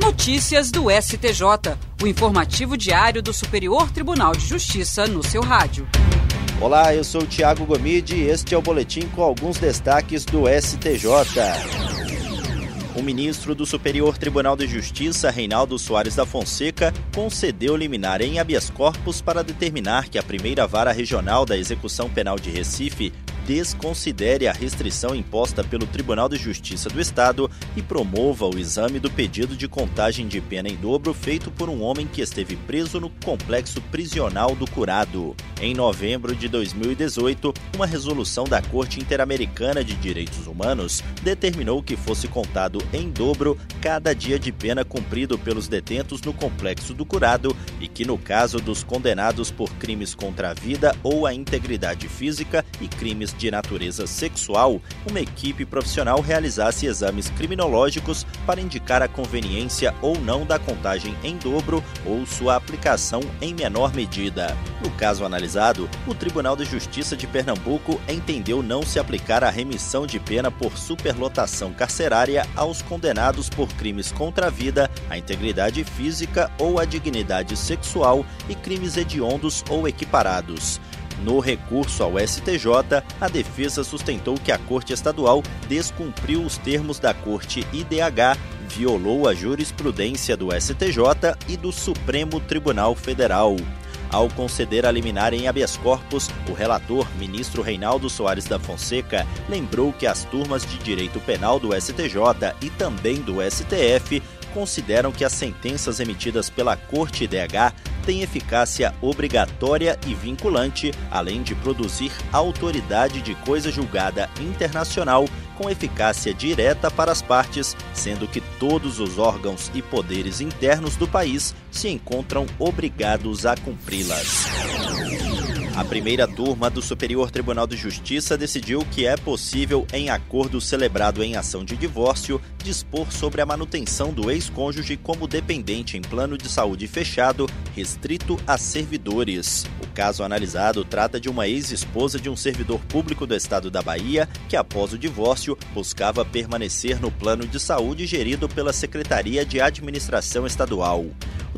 Notícias do STJ, o informativo diário do Superior Tribunal de Justiça no seu rádio. Olá, eu sou o Tiago Gomide e este é o boletim com alguns destaques do STJ. O ministro do Superior Tribunal de Justiça, Reinaldo Soares da Fonseca, concedeu liminar em habeas corpus para determinar que a primeira vara regional da execução penal de Recife desconsidere a restrição imposta pelo Tribunal de Justiça do Estado e promova o exame do pedido de contagem de pena em dobro feito por um homem que esteve preso no complexo prisional do Curado. Em novembro de 2018, uma resolução da Corte Interamericana de Direitos Humanos determinou que fosse contado em dobro cada dia de pena cumprido pelos detentos no complexo do Curado e que, no caso dos condenados por crimes contra a vida ou a integridade física e crimes de natureza sexual, uma equipe profissional realizasse exames criminológicos para indicar a conveniência ou não da contagem em dobro ou sua aplicação em menor medida. No caso analisado, o Tribunal de Justiça de Pernambuco entendeu não se aplicar a remissão de pena por superlotação carcerária aos condenados por crimes contra a vida, a integridade física ou a dignidade sexual e crimes hediondos ou equiparados. No recurso ao STJ, a defesa sustentou que a Corte Estadual descumpriu os termos da Corte IDH, violou a jurisprudência do STJ e do Supremo Tribunal Federal. Ao conceder a liminar em habeas corpus, o relator, ministro Reinaldo Soares da Fonseca, lembrou que as turmas de direito penal do STJ e também do STF consideram que as sentenças emitidas pela Corte IDH têm eficácia obrigatória e vinculante, além de produzir autoridade de coisa julgada internacional com eficácia direta para as partes, sendo que todos os órgãos e poderes internos do país se encontram obrigados a cumpri-las. A primeira turma do Superior Tribunal de Justiça decidiu que é possível, em acordo celebrado em ação de divórcio, dispor sobre a manutenção do ex-cônjuge como dependente em plano de saúde fechado, restrito a servidores. O caso analisado trata de uma ex-esposa de um servidor público do estado da Bahia que, após o divórcio, buscava permanecer no plano de saúde gerido pela Secretaria de Administração Estadual.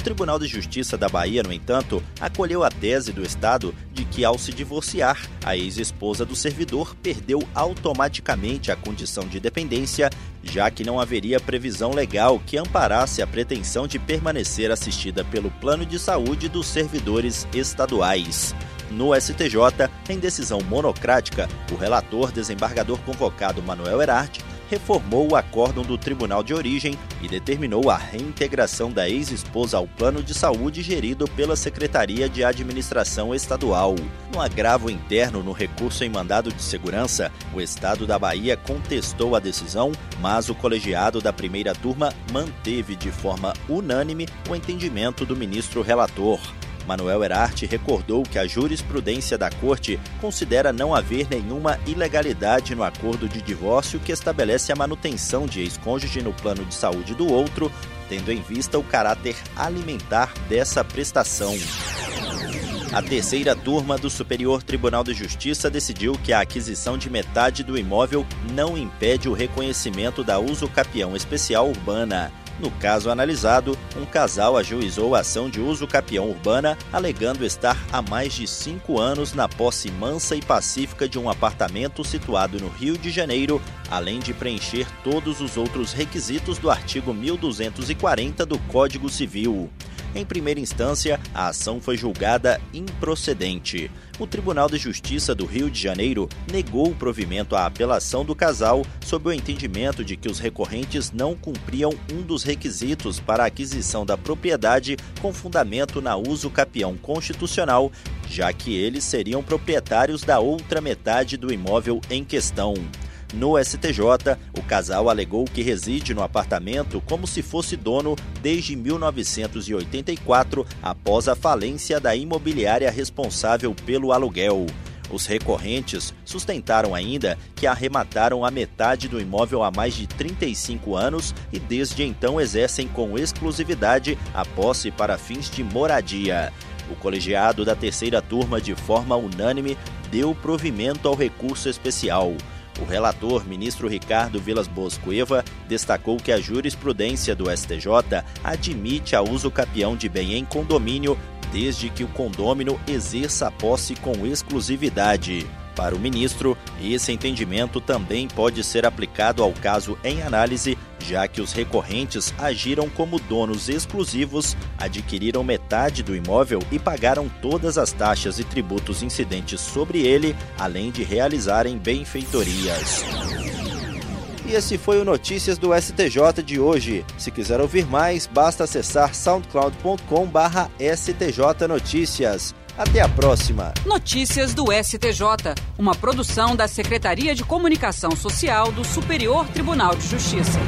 O Tribunal de Justiça da Bahia, no entanto, acolheu a tese do Estado de que, ao se divorciar, a ex-esposa do servidor perdeu automaticamente a condição de dependência, já que não haveria previsão legal que amparasse a pretensão de permanecer assistida pelo plano de saúde dos servidores estaduais. No STJ, em decisão monocrática, o relator desembargador convocado Manuel Herarte reformou o acórdão do Tribunal de Origem e determinou a reintegração da ex-esposa ao plano de saúde gerido pela Secretaria de Administração Estadual. No agravo interno no recurso em mandado de segurança, o Estado da Bahia contestou a decisão, mas o colegiado da primeira turma manteve de forma unânime o entendimento do ministro relator. Manuel Herarte recordou que a jurisprudência da Corte considera não haver nenhuma ilegalidade no acordo de divórcio que estabelece a manutenção de ex-cônjuge no plano de saúde do outro, tendo em vista o caráter alimentar dessa prestação. A terceira turma do Superior Tribunal de Justiça decidiu que a aquisição de metade do imóvel não impede o reconhecimento da uso capião especial urbana. No caso analisado, um casal ajuizou a ação de uso capião urbana, alegando estar há mais de cinco anos na posse mansa e pacífica de um apartamento situado no Rio de Janeiro, além de preencher todos os outros requisitos do artigo 1240 do Código Civil. Em primeira instância, a ação foi julgada improcedente. O Tribunal de Justiça do Rio de Janeiro negou o provimento à apelação do casal sob o entendimento de que os recorrentes não cumpriam um dos requisitos para a aquisição da propriedade com fundamento na uso capião constitucional, já que eles seriam proprietários da outra metade do imóvel em questão. No STJ, o casal alegou que reside no apartamento como se fosse dono desde 1984, após a falência da imobiliária responsável pelo aluguel. Os recorrentes sustentaram ainda que arremataram a metade do imóvel há mais de 35 anos e desde então exercem com exclusividade a posse para fins de moradia. O colegiado da terceira turma, de forma unânime, deu provimento ao recurso especial. O relator, ministro Ricardo Vilas Boas Cueva, destacou que a jurisprudência do STJ admite a uso capião de bem em condomínio desde que o condômino exerça a posse com exclusividade. Para o ministro, esse entendimento também pode ser aplicado ao caso em análise, já que os recorrentes agiram como donos exclusivos, adquiriram metade do imóvel e pagaram todas as taxas e tributos incidentes sobre ele, além de realizarem benfeitorias. E esse foi o Notícias do STJ de hoje. Se quiser ouvir mais, basta acessar soundcloud.com/stjnoticias. Até a próxima. Notícias do STJ, uma produção da Secretaria de Comunicação Social do Superior Tribunal de Justiça.